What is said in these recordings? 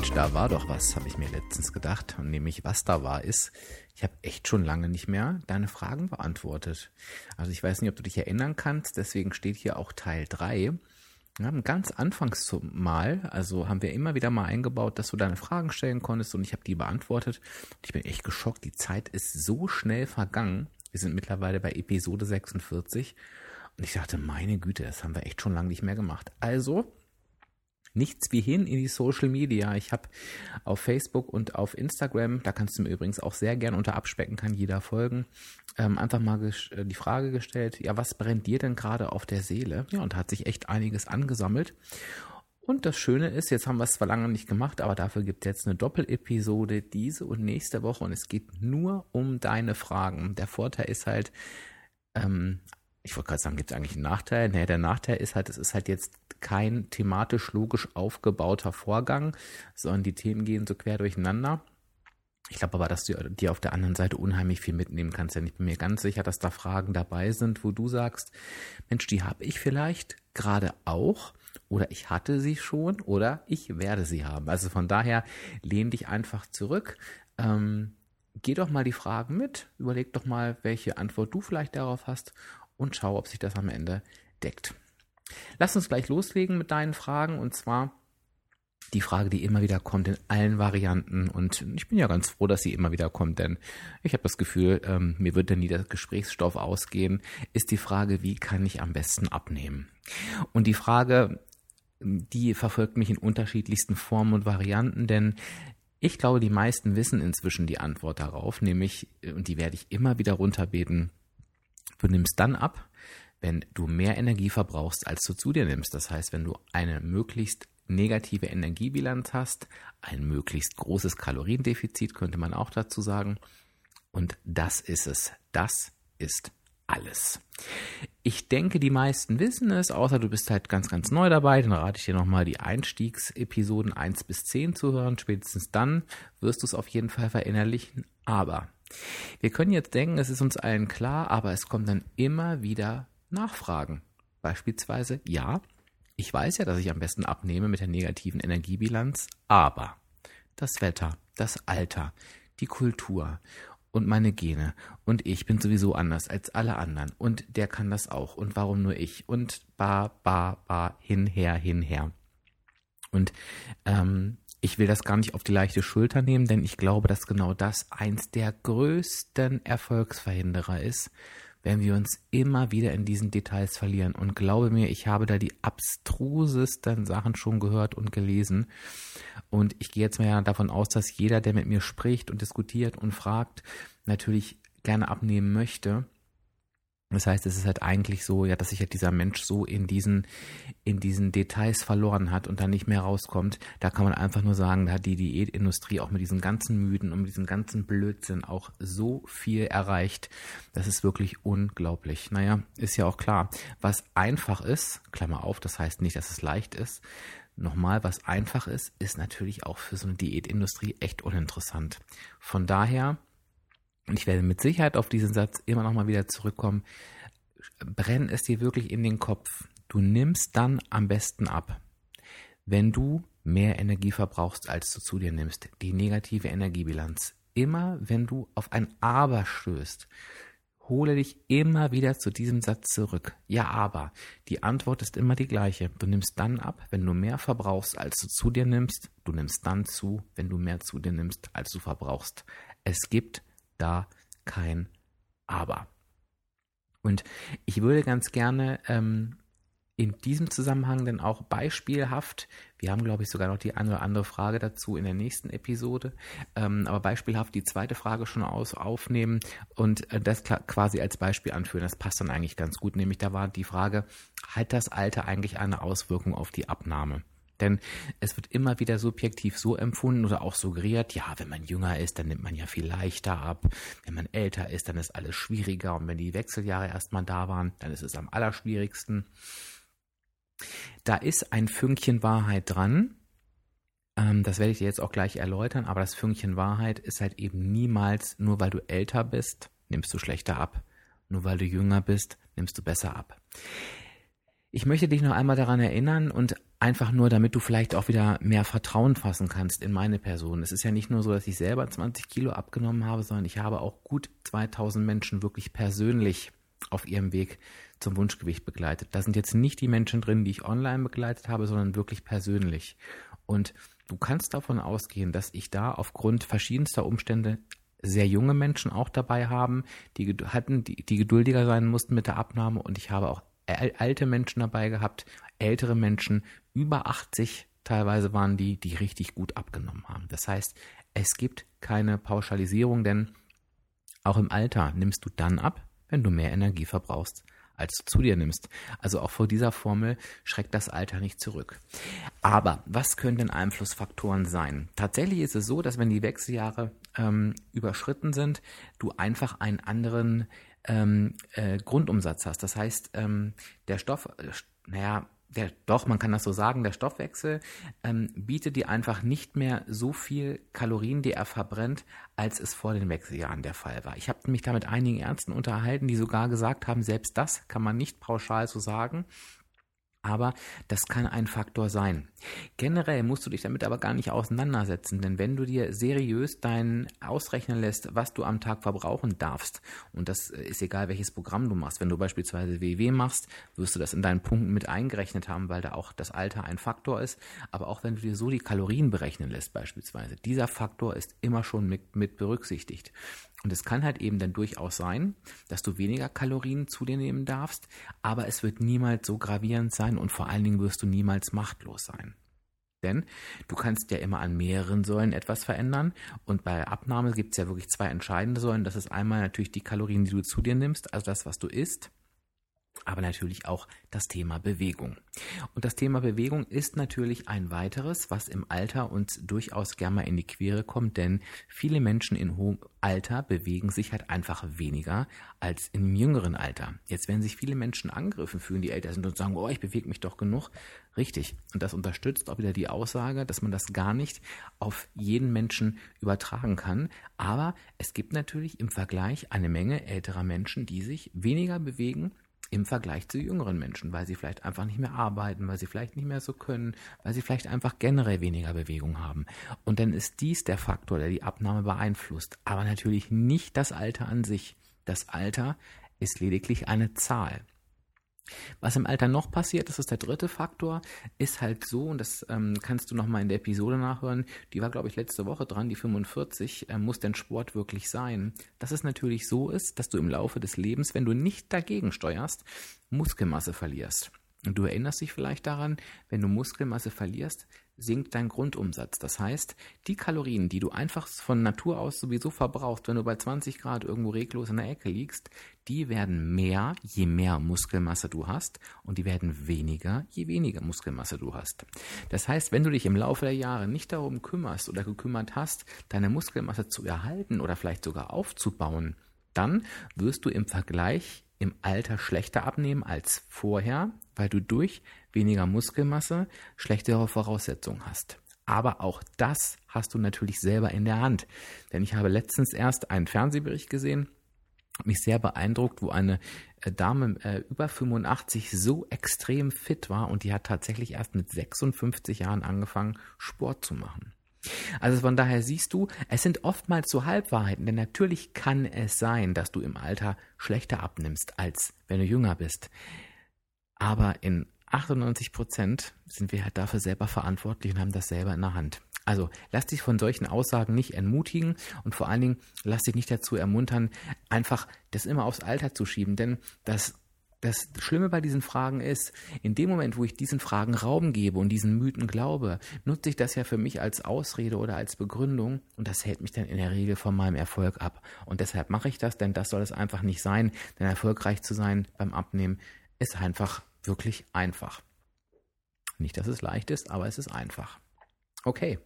Mensch, da war doch was, habe ich mir letztens gedacht. Und nämlich, was da war, ist, ich habe echt schon lange nicht mehr deine Fragen beantwortet. Also ich weiß nicht, ob du dich erinnern kannst, deswegen steht hier auch Teil 3. Ja, ganz anfangs mal, also haben wir immer wieder mal eingebaut, dass du deine Fragen stellen konntest und ich habe die beantwortet. Und ich bin echt geschockt, die Zeit ist so schnell vergangen. Wir sind mittlerweile bei Episode 46 und ich dachte, meine Güte, das haben wir echt schon lange nicht mehr gemacht. Also, nichts wie hin in die Social Media. Ich habe auf Facebook und auf Instagram, da kannst du mir übrigens auch sehr gern unter Abspecken kann jeder folgen, ähm, einfach mal äh, die Frage gestellt, ja, was brennt dir denn gerade auf der Seele? Ja, und da hat sich echt einiges angesammelt. Und das Schöne ist, jetzt haben wir es zwar lange nicht gemacht, aber dafür gibt es jetzt eine Doppelepisode diese und nächste Woche und es geht nur um deine Fragen. Der Vorteil ist halt, ähm, ich wollte gerade sagen, gibt es eigentlich einen Nachteil? Nee, der Nachteil ist halt, es ist halt jetzt kein thematisch logisch aufgebauter Vorgang, sondern die Themen gehen so quer durcheinander. Ich glaube aber, dass du dir auf der anderen Seite unheimlich viel mitnehmen kannst, denn ich bin mir ganz sicher, dass da Fragen dabei sind, wo du sagst, Mensch, die habe ich vielleicht gerade auch oder ich hatte sie schon oder ich werde sie haben. Also von daher lehn dich einfach zurück. Ähm, geh doch mal die Fragen mit, überleg doch mal, welche Antwort du vielleicht darauf hast und schau, ob sich das am Ende deckt. Lass uns gleich loslegen mit deinen Fragen und zwar die Frage, die immer wieder kommt in allen Varianten und ich bin ja ganz froh, dass sie immer wieder kommt, denn ich habe das Gefühl, ähm, mir wird dann nie der Gesprächsstoff ausgehen, ist die Frage, wie kann ich am besten abnehmen? Und die Frage, die verfolgt mich in unterschiedlichsten Formen und Varianten, denn ich glaube, die meisten wissen inzwischen die Antwort darauf, nämlich, und die werde ich immer wieder runterbeten, du nimmst dann ab, wenn du mehr Energie verbrauchst, als du zu dir nimmst. Das heißt, wenn du eine möglichst negative Energiebilanz hast, ein möglichst großes Kaloriendefizit, könnte man auch dazu sagen. Und das ist es. Das ist alles. Ich denke, die meisten wissen es, außer du bist halt ganz, ganz neu dabei. Dann rate ich dir nochmal die Einstiegsepisoden 1 bis 10 zu hören. Spätestens dann wirst du es auf jeden Fall verinnerlichen. Aber wir können jetzt denken, es ist uns allen klar, aber es kommt dann immer wieder nachfragen. Beispielsweise, ja, ich weiß ja, dass ich am besten abnehme mit der negativen Energiebilanz, aber das Wetter, das Alter, die Kultur und meine Gene und ich bin sowieso anders als alle anderen und der kann das auch und warum nur ich und ba, ba, ba, hinher, hinher. Und ähm, ich will das gar nicht auf die leichte Schulter nehmen, denn ich glaube, dass genau das eins der größten Erfolgsverhinderer ist, wenn wir uns immer wieder in diesen Details verlieren. Und glaube mir, ich habe da die abstrusesten Sachen schon gehört und gelesen. Und ich gehe jetzt mal davon aus, dass jeder, der mit mir spricht und diskutiert und fragt, natürlich gerne abnehmen möchte. Das heißt, es ist halt eigentlich so, ja, dass sich halt dieser Mensch so in diesen, in diesen Details verloren hat und dann nicht mehr rauskommt. Da kann man einfach nur sagen, da hat die Diätindustrie auch mit diesen ganzen Mythen und mit diesem ganzen Blödsinn auch so viel erreicht. Das ist wirklich unglaublich. Naja, ist ja auch klar. Was einfach ist, Klammer auf, das heißt nicht, dass es leicht ist. Nochmal, was einfach ist, ist natürlich auch für so eine Diätindustrie echt uninteressant. Von daher, und ich werde mit Sicherheit auf diesen Satz immer noch mal wieder zurückkommen, brenn es dir wirklich in den Kopf. Du nimmst dann am besten ab, wenn du mehr Energie verbrauchst, als du zu dir nimmst. Die negative Energiebilanz. Immer wenn du auf ein Aber stößt, hole dich immer wieder zu diesem Satz zurück. Ja, aber. Die Antwort ist immer die gleiche. Du nimmst dann ab, wenn du mehr verbrauchst, als du zu dir nimmst. Du nimmst dann zu, wenn du mehr zu dir nimmst, als du verbrauchst. Es gibt da kein Aber. Und ich würde ganz gerne ähm, in diesem Zusammenhang dann auch beispielhaft, wir haben glaube ich sogar noch die eine oder andere Frage dazu in der nächsten Episode, ähm, aber beispielhaft die zweite Frage schon aus, aufnehmen und äh, das quasi als Beispiel anführen. Das passt dann eigentlich ganz gut. Nämlich da war die Frage, hat das Alter eigentlich eine Auswirkung auf die Abnahme? Denn es wird immer wieder subjektiv so empfunden oder auch suggeriert, ja, wenn man jünger ist, dann nimmt man ja viel leichter ab. Wenn man älter ist, dann ist alles schwieriger. Und wenn die Wechseljahre erstmal da waren, dann ist es am allerschwierigsten. Da ist ein Fünkchen Wahrheit dran. Ähm, das werde ich dir jetzt auch gleich erläutern. Aber das Fünkchen Wahrheit ist halt eben niemals, nur weil du älter bist, nimmst du schlechter ab. Nur weil du jünger bist, nimmst du besser ab. Ich möchte dich noch einmal daran erinnern und einfach nur, damit du vielleicht auch wieder mehr Vertrauen fassen kannst in meine Person. Es ist ja nicht nur so, dass ich selber 20 Kilo abgenommen habe, sondern ich habe auch gut 2000 Menschen wirklich persönlich auf ihrem Weg zum Wunschgewicht begleitet. Da sind jetzt nicht die Menschen drin, die ich online begleitet habe, sondern wirklich persönlich. Und du kannst davon ausgehen, dass ich da aufgrund verschiedenster Umstände sehr junge Menschen auch dabei haben, die hatten, die, die geduldiger sein mussten mit der Abnahme und ich habe auch alte Menschen dabei gehabt, ältere Menschen, über 80 teilweise waren die, die richtig gut abgenommen haben. Das heißt, es gibt keine Pauschalisierung, denn auch im Alter nimmst du dann ab, wenn du mehr Energie verbrauchst als du zu dir nimmst. Also auch vor dieser Formel schreckt das Alter nicht zurück. Aber was können denn Einflussfaktoren sein? Tatsächlich ist es so, dass wenn die Wechseljahre ähm, überschritten sind, du einfach einen anderen ähm, äh, Grundumsatz hast. Das heißt, ähm, der Stoff, äh, naja, der, doch, man kann das so sagen, der Stoffwechsel ähm, bietet dir einfach nicht mehr so viel Kalorien, die er verbrennt, als es vor den Wechseljahren der Fall war. Ich habe mich da mit einigen Ärzten unterhalten, die sogar gesagt haben, selbst das kann man nicht pauschal so sagen. Aber das kann ein Faktor sein. Generell musst du dich damit aber gar nicht auseinandersetzen, denn wenn du dir seriös dein ausrechnen lässt, was du am Tag verbrauchen darfst, und das ist egal, welches Programm du machst, wenn du beispielsweise WW machst, wirst du das in deinen Punkten mit eingerechnet haben, weil da auch das Alter ein Faktor ist. Aber auch wenn du dir so die Kalorien berechnen lässt beispielsweise, dieser Faktor ist immer schon mit, mit berücksichtigt. Und es kann halt eben dann durchaus sein, dass du weniger Kalorien zu dir nehmen darfst, aber es wird niemals so gravierend sein und vor allen Dingen wirst du niemals machtlos sein. Denn du kannst ja immer an mehreren Säulen etwas verändern und bei Abnahme gibt es ja wirklich zwei entscheidende Säulen. Das ist einmal natürlich die Kalorien, die du zu dir nimmst, also das, was du isst aber natürlich auch das Thema Bewegung. Und das Thema Bewegung ist natürlich ein weiteres, was im Alter uns durchaus gerne mal in die Quere kommt, denn viele Menschen in hohem Alter bewegen sich halt einfach weniger als im jüngeren Alter. Jetzt werden sich viele Menschen angegriffen fühlen, die älter sind und sagen, oh, ich bewege mich doch genug. Richtig. Und das unterstützt auch wieder die Aussage, dass man das gar nicht auf jeden Menschen übertragen kann. Aber es gibt natürlich im Vergleich eine Menge älterer Menschen, die sich weniger bewegen im Vergleich zu jüngeren Menschen, weil sie vielleicht einfach nicht mehr arbeiten, weil sie vielleicht nicht mehr so können, weil sie vielleicht einfach generell weniger Bewegung haben. Und dann ist dies der Faktor, der die Abnahme beeinflusst, aber natürlich nicht das Alter an sich. Das Alter ist lediglich eine Zahl. Was im Alter noch passiert, das ist der dritte Faktor, ist halt so, und das ähm, kannst du nochmal in der Episode nachhören, die war, glaube ich, letzte Woche dran, die 45, äh, muss denn Sport wirklich sein? Dass es natürlich so ist, dass du im Laufe des Lebens, wenn du nicht dagegen steuerst, Muskelmasse verlierst. Und du erinnerst dich vielleicht daran, wenn du Muskelmasse verlierst, sinkt dein Grundumsatz. Das heißt, die Kalorien, die du einfach von Natur aus sowieso verbrauchst, wenn du bei 20 Grad irgendwo reglos in der Ecke liegst, die werden mehr, je mehr Muskelmasse du hast und die werden weniger, je weniger Muskelmasse du hast. Das heißt, wenn du dich im Laufe der Jahre nicht darum kümmerst oder gekümmert hast, deine Muskelmasse zu erhalten oder vielleicht sogar aufzubauen, dann wirst du im Vergleich im Alter schlechter abnehmen als vorher, weil du durch weniger Muskelmasse schlechtere Voraussetzungen hast. Aber auch das hast du natürlich selber in der Hand. Denn ich habe letztens erst einen Fernsehbericht gesehen, mich sehr beeindruckt, wo eine äh, Dame äh, über 85 so extrem fit war und die hat tatsächlich erst mit 56 Jahren angefangen, Sport zu machen. Also von daher siehst du, es sind oftmals so Halbwahrheiten, denn natürlich kann es sein, dass du im Alter schlechter abnimmst, als wenn du jünger bist. Aber in 98 Prozent sind wir halt dafür selber verantwortlich und haben das selber in der Hand. Also lass dich von solchen Aussagen nicht entmutigen und vor allen Dingen lass dich nicht dazu ermuntern, einfach das immer aufs Alter zu schieben, denn das das Schlimme bei diesen Fragen ist, in dem Moment, wo ich diesen Fragen Raum gebe und diesen Mythen glaube, nutze ich das ja für mich als Ausrede oder als Begründung und das hält mich dann in der Regel von meinem Erfolg ab. Und deshalb mache ich das, denn das soll es einfach nicht sein, denn erfolgreich zu sein beim Abnehmen ist einfach wirklich einfach. Nicht, dass es leicht ist, aber es ist einfach. Okay,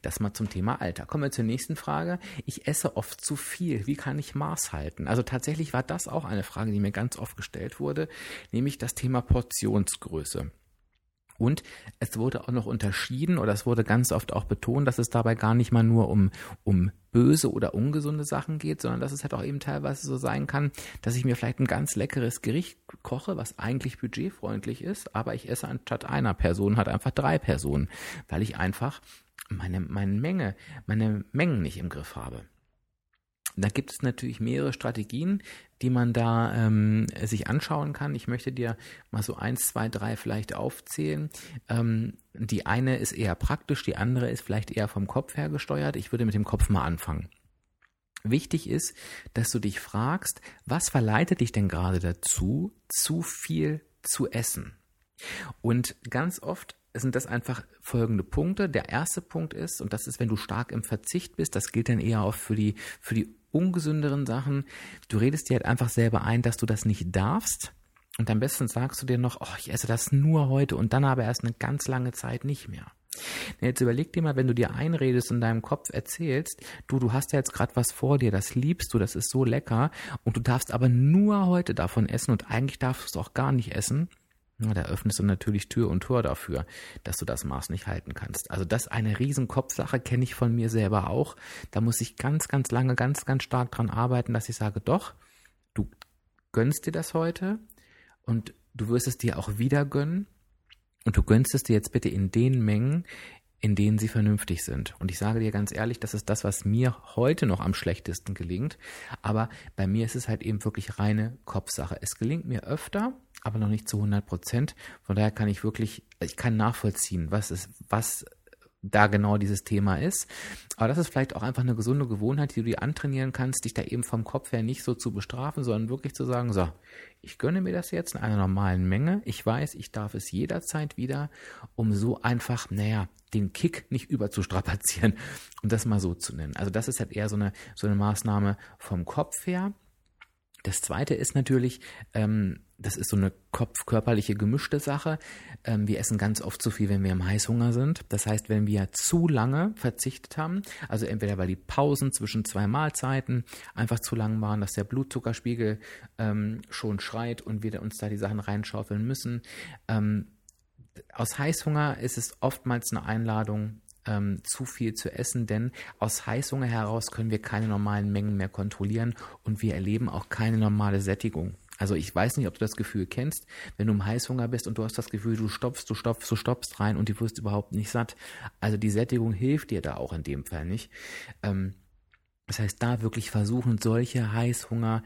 das mal zum Thema Alter. Kommen wir zur nächsten Frage. Ich esse oft zu viel. Wie kann ich Maß halten? Also tatsächlich war das auch eine Frage, die mir ganz oft gestellt wurde, nämlich das Thema Portionsgröße. Und es wurde auch noch unterschieden oder es wurde ganz oft auch betont, dass es dabei gar nicht mal nur um, um böse oder ungesunde Sachen geht, sondern dass es halt auch eben teilweise so sein kann, dass ich mir vielleicht ein ganz leckeres Gericht koche, was eigentlich budgetfreundlich ist, aber ich esse anstatt einer Person halt einfach drei Personen, weil ich einfach meine, meine Menge, meine Mengen nicht im Griff habe. Da gibt es natürlich mehrere Strategien, die man da ähm, sich anschauen kann. Ich möchte dir mal so eins, zwei, drei vielleicht aufzählen. Ähm, die eine ist eher praktisch, die andere ist vielleicht eher vom Kopf her gesteuert. Ich würde mit dem Kopf mal anfangen. Wichtig ist, dass du dich fragst, was verleitet dich denn gerade dazu, zu viel zu essen? Und ganz oft sind das einfach folgende Punkte. Der erste Punkt ist, und das ist, wenn du stark im Verzicht bist, das gilt dann eher auch für die, für die ungesünderen Sachen. Du redest dir halt einfach selber ein, dass du das nicht darfst. Und am besten sagst du dir noch, oh, ich esse das nur heute und dann aber erst eine ganz lange Zeit nicht mehr. Jetzt überleg dir mal, wenn du dir einredest und in deinem Kopf erzählst, du, du hast ja jetzt gerade was vor dir, das liebst du, das ist so lecker und du darfst aber nur heute davon essen und eigentlich darfst du es auch gar nicht essen, na, da öffnest du natürlich Tür und Tor dafür, dass du das Maß nicht halten kannst. Also das eine riesen Kopfsache, kenne ich von mir selber auch. Da muss ich ganz, ganz lange, ganz, ganz stark dran arbeiten, dass ich sage, doch, du gönnst dir das heute und du wirst es dir auch wieder gönnen und du gönnst es dir jetzt bitte in den Mengen, in denen sie vernünftig sind. Und ich sage dir ganz ehrlich, das ist das, was mir heute noch am schlechtesten gelingt. Aber bei mir ist es halt eben wirklich reine Kopfsache. Es gelingt mir öfter, aber noch nicht zu 100 Prozent. Von daher kann ich wirklich, ich kann nachvollziehen, was ist, was da genau dieses Thema ist. Aber das ist vielleicht auch einfach eine gesunde Gewohnheit, die du dir antrainieren kannst, dich da eben vom Kopf her nicht so zu bestrafen, sondern wirklich zu sagen, so, ich gönne mir das jetzt in einer normalen Menge. Ich weiß, ich darf es jederzeit wieder, um so einfach, naja, den Kick nicht überzustrapazieren, um das mal so zu nennen. Also das ist halt eher so eine, so eine Maßnahme vom Kopf her. Das zweite ist natürlich, ähm, das ist so eine kopf-körperliche gemischte Sache. Ähm, wir essen ganz oft zu viel, wenn wir im Heißhunger sind. Das heißt, wenn wir zu lange verzichtet haben, also entweder weil die Pausen zwischen zwei Mahlzeiten einfach zu lang waren, dass der Blutzuckerspiegel ähm, schon schreit und wir uns da die Sachen reinschaufeln müssen. Ähm, aus Heißhunger ist es oftmals eine Einladung, ähm, zu viel zu essen, denn aus Heißhunger heraus können wir keine normalen Mengen mehr kontrollieren und wir erleben auch keine normale Sättigung. Also ich weiß nicht, ob du das Gefühl kennst, wenn du im Heißhunger bist und du hast das Gefühl, du stopfst, du stopfst, du stopfst rein und du wirst überhaupt nicht satt. Also die Sättigung hilft dir da auch in dem Fall nicht. Ähm, das heißt, da wirklich versuchen, solche Heißhunger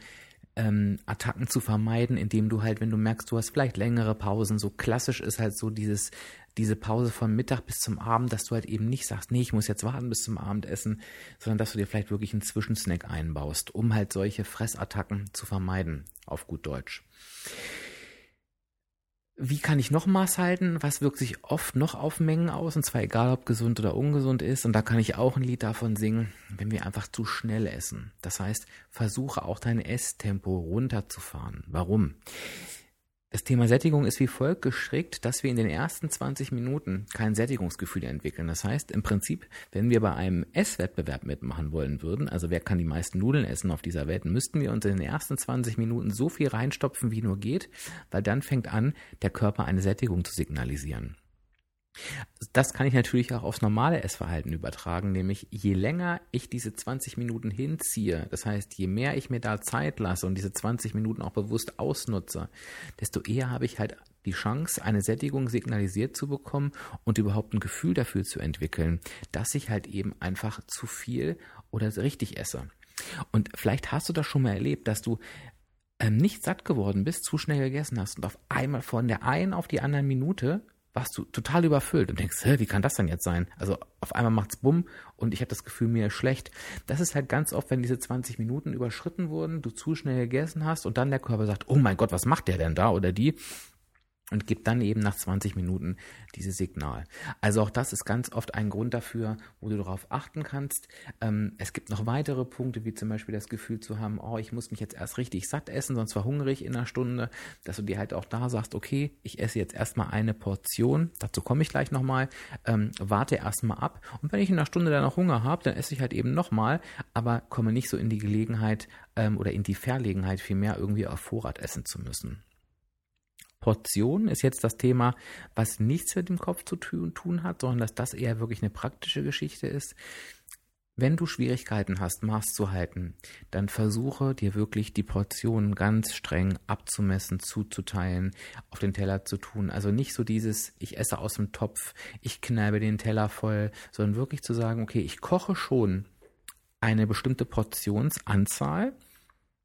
ähm, Attacken zu vermeiden, indem du halt, wenn du merkst, du hast vielleicht längere Pausen, so klassisch ist halt so dieses diese Pause von Mittag bis zum Abend, dass du halt eben nicht sagst, nee, ich muss jetzt warten bis zum Abendessen, sondern dass du dir vielleicht wirklich einen Zwischensnack einbaust, um halt solche Fressattacken zu vermeiden, auf gut Deutsch. Wie kann ich noch Maß halten? Was wirkt sich oft noch auf Mengen aus? Und zwar egal, ob gesund oder ungesund ist. Und da kann ich auch ein Lied davon singen, wenn wir einfach zu schnell essen. Das heißt, versuche auch dein Esstempo runterzufahren. Warum? Das Thema Sättigung ist wie folgt gestrickt, dass wir in den ersten 20 Minuten kein Sättigungsgefühl entwickeln. Das heißt, im Prinzip, wenn wir bei einem Esswettbewerb mitmachen wollen würden, also wer kann die meisten Nudeln essen auf dieser Welt, müssten wir uns in den ersten 20 Minuten so viel reinstopfen, wie nur geht, weil dann fängt an, der Körper eine Sättigung zu signalisieren. Das kann ich natürlich auch aufs normale Essverhalten übertragen, nämlich je länger ich diese 20 Minuten hinziehe, das heißt, je mehr ich mir da Zeit lasse und diese 20 Minuten auch bewusst ausnutze, desto eher habe ich halt die Chance, eine Sättigung signalisiert zu bekommen und überhaupt ein Gefühl dafür zu entwickeln, dass ich halt eben einfach zu viel oder richtig esse. Und vielleicht hast du das schon mal erlebt, dass du ähm, nicht satt geworden bist, zu schnell gegessen hast und auf einmal von der einen auf die anderen Minute warst du total überfüllt und denkst, wie kann das denn jetzt sein? Also auf einmal macht's bumm und ich habe das Gefühl, mir ist schlecht. Das ist halt ganz oft, wenn diese 20 Minuten überschritten wurden, du zu schnell gegessen hast und dann der Körper sagt, oh mein Gott, was macht der denn da oder die? Und gibt dann eben nach 20 Minuten dieses Signal. Also auch das ist ganz oft ein Grund dafür, wo du darauf achten kannst. Ähm, es gibt noch weitere Punkte, wie zum Beispiel das Gefühl zu haben, oh, ich muss mich jetzt erst richtig satt essen, sonst verhungere ich in einer Stunde, dass du dir halt auch da sagst, okay, ich esse jetzt erstmal eine Portion, dazu komme ich gleich nochmal, ähm, warte erstmal ab und wenn ich in einer Stunde dann noch Hunger habe, dann esse ich halt eben nochmal, aber komme nicht so in die Gelegenheit ähm, oder in die Verlegenheit, vielmehr irgendwie auf Vorrat essen zu müssen. Portion ist jetzt das Thema, was nichts mit dem Kopf zu tun hat, sondern dass das eher wirklich eine praktische Geschichte ist. Wenn du Schwierigkeiten hast, Maß zu halten, dann versuche dir wirklich die Portionen ganz streng abzumessen, zuzuteilen, auf den Teller zu tun. Also nicht so dieses, ich esse aus dem Topf, ich kneibe den Teller voll, sondern wirklich zu sagen, okay, ich koche schon eine bestimmte Portionsanzahl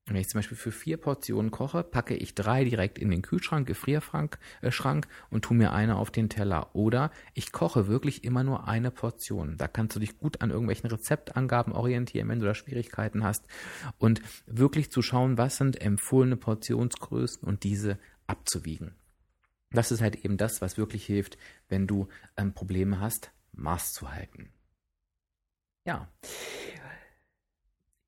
wenn ich zum Beispiel für vier Portionen koche, packe ich drei direkt in den Kühlschrank, Gefrierschrank äh, Schrank, und tue mir eine auf den Teller. Oder ich koche wirklich immer nur eine Portion. Da kannst du dich gut an irgendwelchen Rezeptangaben orientieren, wenn du da Schwierigkeiten hast. Und wirklich zu schauen, was sind empfohlene Portionsgrößen und diese abzuwiegen. Das ist halt eben das, was wirklich hilft, wenn du ähm, Probleme hast, Maß zu halten. Ja.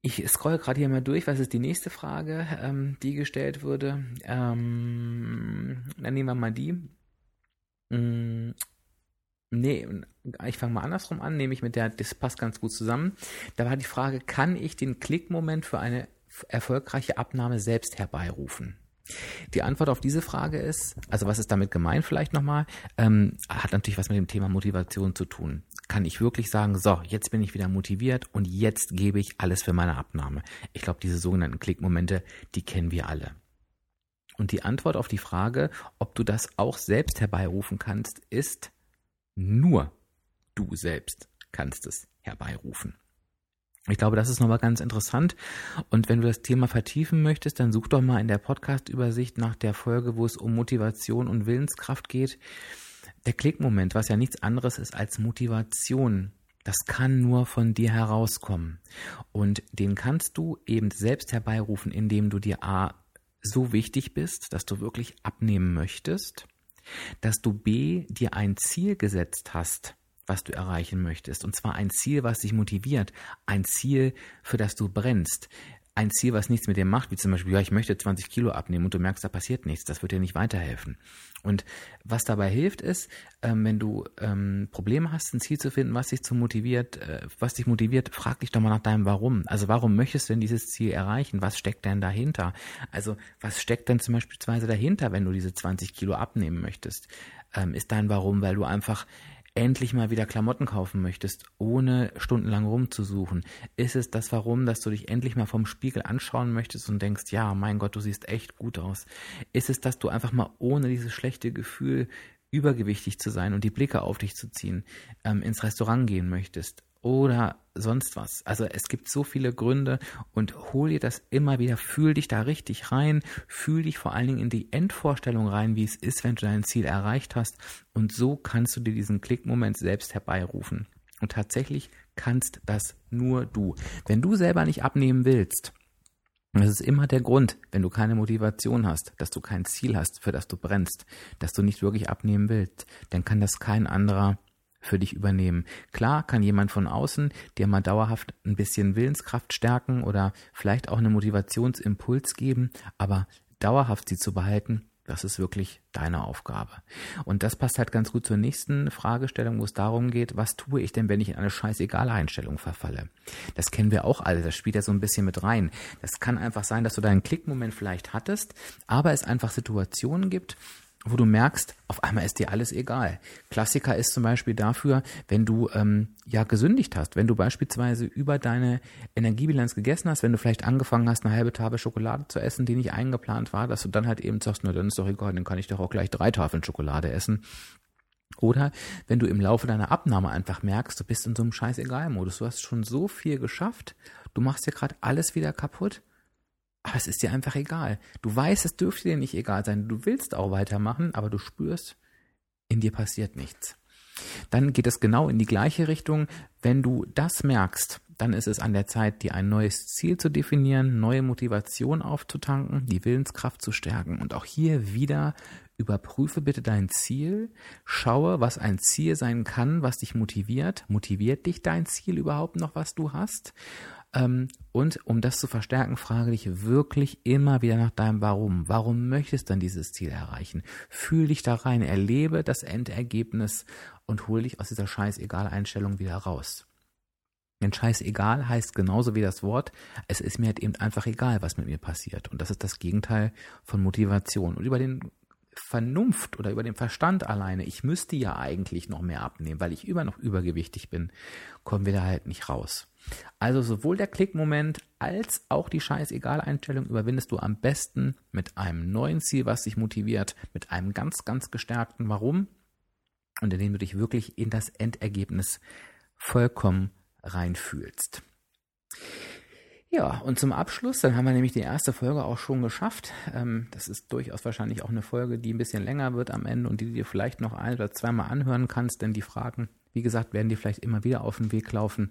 Ich scroll gerade hier mal durch. Was ist die nächste Frage, ähm, die gestellt wurde? Ähm, dann nehmen wir mal die. Mm, nee, ich fange mal andersrum an, nehme ich mit der, das passt ganz gut zusammen. Da war die Frage, kann ich den Klickmoment für eine erfolgreiche Abnahme selbst herbeirufen? Die Antwort auf diese Frage ist, also was ist damit gemeint vielleicht nochmal, ähm, hat natürlich was mit dem Thema Motivation zu tun. Kann ich wirklich sagen, so, jetzt bin ich wieder motiviert und jetzt gebe ich alles für meine Abnahme. Ich glaube, diese sogenannten Klickmomente, die kennen wir alle. Und die Antwort auf die Frage, ob du das auch selbst herbeirufen kannst, ist nur du selbst kannst es herbeirufen. Ich glaube, das ist nochmal ganz interessant. Und wenn du das Thema vertiefen möchtest, dann such doch mal in der Podcast-Übersicht nach der Folge, wo es um Motivation und Willenskraft geht. Der Klickmoment, was ja nichts anderes ist als Motivation, das kann nur von dir herauskommen. Und den kannst du eben selbst herbeirufen, indem du dir A so wichtig bist, dass du wirklich abnehmen möchtest, dass du B dir ein Ziel gesetzt hast, was du erreichen möchtest. Und zwar ein Ziel, was dich motiviert, ein Ziel, für das du brennst. Ein Ziel, was nichts mit dir macht, wie zum Beispiel, ja, ich möchte 20 Kilo abnehmen und du merkst, da passiert nichts, das wird dir nicht weiterhelfen. Und was dabei hilft, ist, ähm, wenn du ähm, Probleme hast, ein Ziel zu finden, was dich zu motiviert, äh, was dich motiviert, frag dich doch mal nach deinem Warum. Also warum möchtest du denn dieses Ziel erreichen? Was steckt denn dahinter? Also was steckt denn zum Beispiel dahinter, wenn du diese 20 Kilo abnehmen möchtest? Ähm, ist dein Warum, weil du einfach endlich mal wieder Klamotten kaufen möchtest, ohne stundenlang rumzusuchen? Ist es das Warum, dass du dich endlich mal vom Spiegel anschauen möchtest und denkst, ja, mein Gott, du siehst echt gut aus? Ist es, dass du einfach mal ohne dieses schlechte Gefühl übergewichtig zu sein und die Blicke auf dich zu ziehen, ähm, ins Restaurant gehen möchtest? Oder sonst was. Also es gibt so viele Gründe und hol dir das immer wieder, fühl dich da richtig rein, fühl dich vor allen Dingen in die Endvorstellung rein, wie es ist, wenn du dein Ziel erreicht hast und so kannst du dir diesen Klickmoment selbst herbeirufen. Und tatsächlich kannst das nur du. Wenn du selber nicht abnehmen willst, das ist immer der Grund, wenn du keine Motivation hast, dass du kein Ziel hast, für das du brennst, dass du nicht wirklich abnehmen willst, dann kann das kein anderer für dich übernehmen. Klar kann jemand von außen dir mal dauerhaft ein bisschen Willenskraft stärken oder vielleicht auch einen Motivationsimpuls geben, aber dauerhaft sie zu behalten, das ist wirklich deine Aufgabe. Und das passt halt ganz gut zur nächsten Fragestellung, wo es darum geht, was tue ich denn, wenn ich in eine scheißegale Einstellung verfalle? Das kennen wir auch alle, das spielt ja so ein bisschen mit rein. Das kann einfach sein, dass du deinen Klickmoment vielleicht hattest, aber es einfach Situationen gibt, wo du merkst, auf einmal ist dir alles egal. Klassiker ist zum Beispiel dafür, wenn du ähm, ja gesündigt hast, wenn du beispielsweise über deine Energiebilanz gegessen hast, wenn du vielleicht angefangen hast, eine halbe Tafel Schokolade zu essen, die nicht eingeplant war, dass du dann halt eben sagst, na dann ist doch egal, dann kann ich doch auch gleich drei Tafeln Schokolade essen. Oder wenn du im Laufe deiner Abnahme einfach merkst, du bist in so einem Scheiß-Egal-Modus, du hast schon so viel geschafft, du machst dir gerade alles wieder kaputt aber es ist dir einfach egal. Du weißt, es dürfte dir nicht egal sein. Du willst auch weitermachen, aber du spürst, in dir passiert nichts. Dann geht es genau in die gleiche Richtung, wenn du das merkst, dann ist es an der Zeit, dir ein neues Ziel zu definieren, neue Motivation aufzutanken, die Willenskraft zu stärken. Und auch hier wieder überprüfe bitte dein Ziel, schaue, was ein Ziel sein kann, was dich motiviert. Motiviert dich dein Ziel überhaupt noch, was du hast? Ähm, und um das zu verstärken, frage dich wirklich immer wieder nach deinem Warum. Warum möchtest du dann dieses Ziel erreichen? Fühl dich da rein, erlebe das Endergebnis und hol dich aus dieser Scheißegal-Einstellung wieder raus. Denn scheißegal heißt genauso wie das Wort, es ist mir halt eben einfach egal, was mit mir passiert. Und das ist das Gegenteil von Motivation. Und über den Vernunft oder über den Verstand alleine, ich müsste ja eigentlich noch mehr abnehmen, weil ich immer noch übergewichtig bin, kommen wir da halt nicht raus. Also sowohl der Klickmoment als auch die Scheißegal-Einstellung überwindest du am besten mit einem neuen Ziel, was dich motiviert, mit einem ganz, ganz gestärkten Warum und indem du dich wirklich in das Endergebnis vollkommen reinfühlst. Ja, und zum Abschluss, dann haben wir nämlich die erste Folge auch schon geschafft. Ähm, das ist durchaus wahrscheinlich auch eine Folge, die ein bisschen länger wird am Ende und die du dir vielleicht noch ein oder zweimal anhören kannst, denn die Fragen, wie gesagt, werden dir vielleicht immer wieder auf den Weg laufen.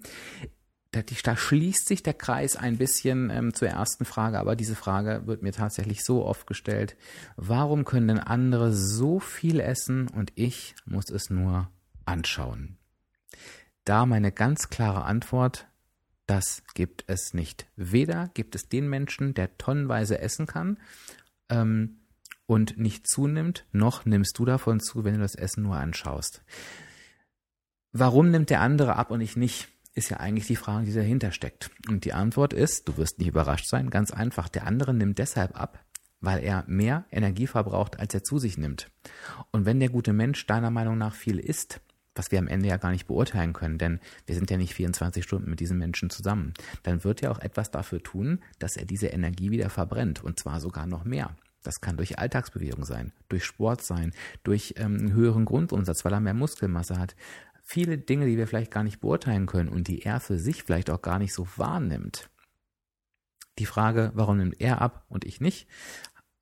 Da, da schließt sich der Kreis ein bisschen ähm, zur ersten Frage, aber diese Frage wird mir tatsächlich so oft gestellt. Warum können denn andere so viel essen und ich muss es nur anschauen? Da meine ganz klare Antwort, das gibt es nicht. Weder gibt es den Menschen, der tonnenweise essen kann ähm, und nicht zunimmt, noch nimmst du davon zu, wenn du das Essen nur anschaust. Warum nimmt der andere ab und ich nicht? Ist ja eigentlich die Frage, die dahinter steckt. Und die Antwort ist, du wirst nicht überrascht sein, ganz einfach. Der andere nimmt deshalb ab, weil er mehr Energie verbraucht, als er zu sich nimmt. Und wenn der gute Mensch deiner Meinung nach viel isst, was wir am Ende ja gar nicht beurteilen können, denn wir sind ja nicht 24 Stunden mit diesen Menschen zusammen, dann wird er auch etwas dafür tun, dass er diese Energie wieder verbrennt und zwar sogar noch mehr. Das kann durch Alltagsbewegung sein, durch Sport sein, durch ähm, einen höheren Grundumsatz, weil er mehr Muskelmasse hat. Viele Dinge, die wir vielleicht gar nicht beurteilen können und die er für sich vielleicht auch gar nicht so wahrnimmt. Die Frage, warum nimmt er ab und ich nicht,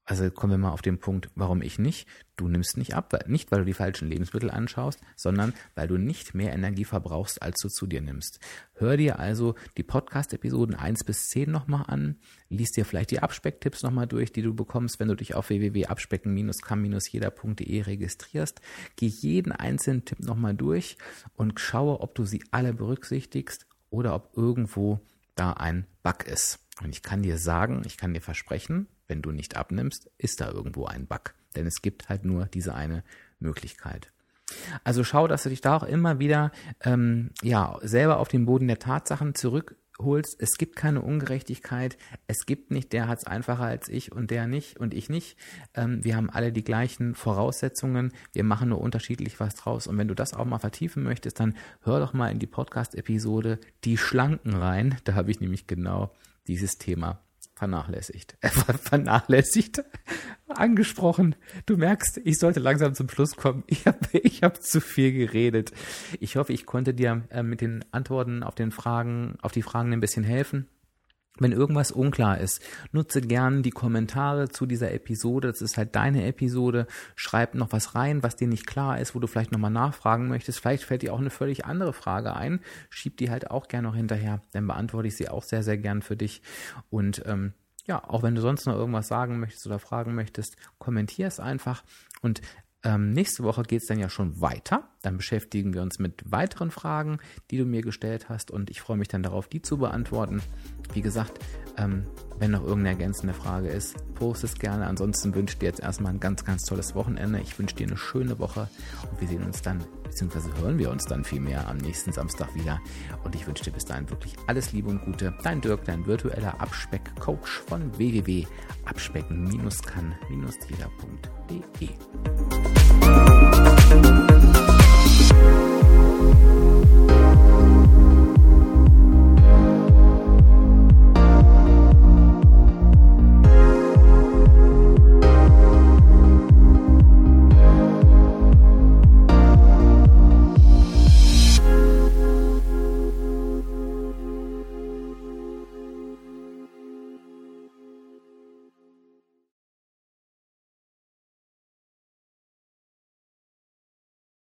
also kommen wir mal auf den Punkt, warum ich nicht. Du nimmst nicht ab, nicht weil du die falschen Lebensmittel anschaust, sondern weil du nicht mehr Energie verbrauchst, als du zu dir nimmst. Hör dir also die Podcast-Episoden 1 bis 10 nochmal an, lies dir vielleicht die Abspecktipps nochmal durch, die du bekommst, wenn du dich auf www.abspecken-kann-jeder.de registrierst. Geh jeden einzelnen Tipp nochmal durch und schaue, ob du sie alle berücksichtigst oder ob irgendwo da ein Bug ist. Und ich kann dir sagen, ich kann dir versprechen, wenn du nicht abnimmst, ist da irgendwo ein Bug. Denn es gibt halt nur diese eine Möglichkeit. Also schau, dass du dich da auch immer wieder ähm, ja selber auf den Boden der Tatsachen zurückholst. Es gibt keine Ungerechtigkeit. Es gibt nicht, der hat es einfacher als ich und der nicht und ich nicht. Ähm, wir haben alle die gleichen Voraussetzungen. Wir machen nur unterschiedlich was draus. Und wenn du das auch mal vertiefen möchtest, dann hör doch mal in die Podcast-Episode Die Schlanken rein. Da habe ich nämlich genau dieses Thema vernachlässigt. Vernachlässigt? Angesprochen. Du merkst, ich sollte langsam zum Schluss kommen. Ich habe ich hab zu viel geredet. Ich hoffe, ich konnte dir äh, mit den Antworten auf den Fragen, auf die Fragen ein bisschen helfen. Wenn irgendwas unklar ist, nutze gern die Kommentare zu dieser Episode. Das ist halt deine Episode. Schreib noch was rein, was dir nicht klar ist, wo du vielleicht nochmal nachfragen möchtest. Vielleicht fällt dir auch eine völlig andere Frage ein. Schieb die halt auch gern noch hinterher. Dann beantworte ich sie auch sehr, sehr gern für dich. Und ähm, ja, auch wenn du sonst noch irgendwas sagen möchtest oder fragen möchtest, kommentier es einfach. Und ähm, nächste Woche geht es dann ja schon weiter. Dann beschäftigen wir uns mit weiteren Fragen, die du mir gestellt hast und ich freue mich dann darauf, die zu beantworten. Wie gesagt, ähm, wenn noch irgendeine ergänzende Frage ist, post es gerne. Ansonsten wünsche ich dir jetzt erstmal ein ganz, ganz tolles Wochenende. Ich wünsche dir eine schöne Woche und wir sehen uns dann, beziehungsweise hören wir uns dann vielmehr am nächsten Samstag wieder. Und ich wünsche dir bis dahin wirklich alles Liebe und Gute. Dein Dirk, dein virtueller Abspeck-Coach von www.abspecken-kann-jeder.de.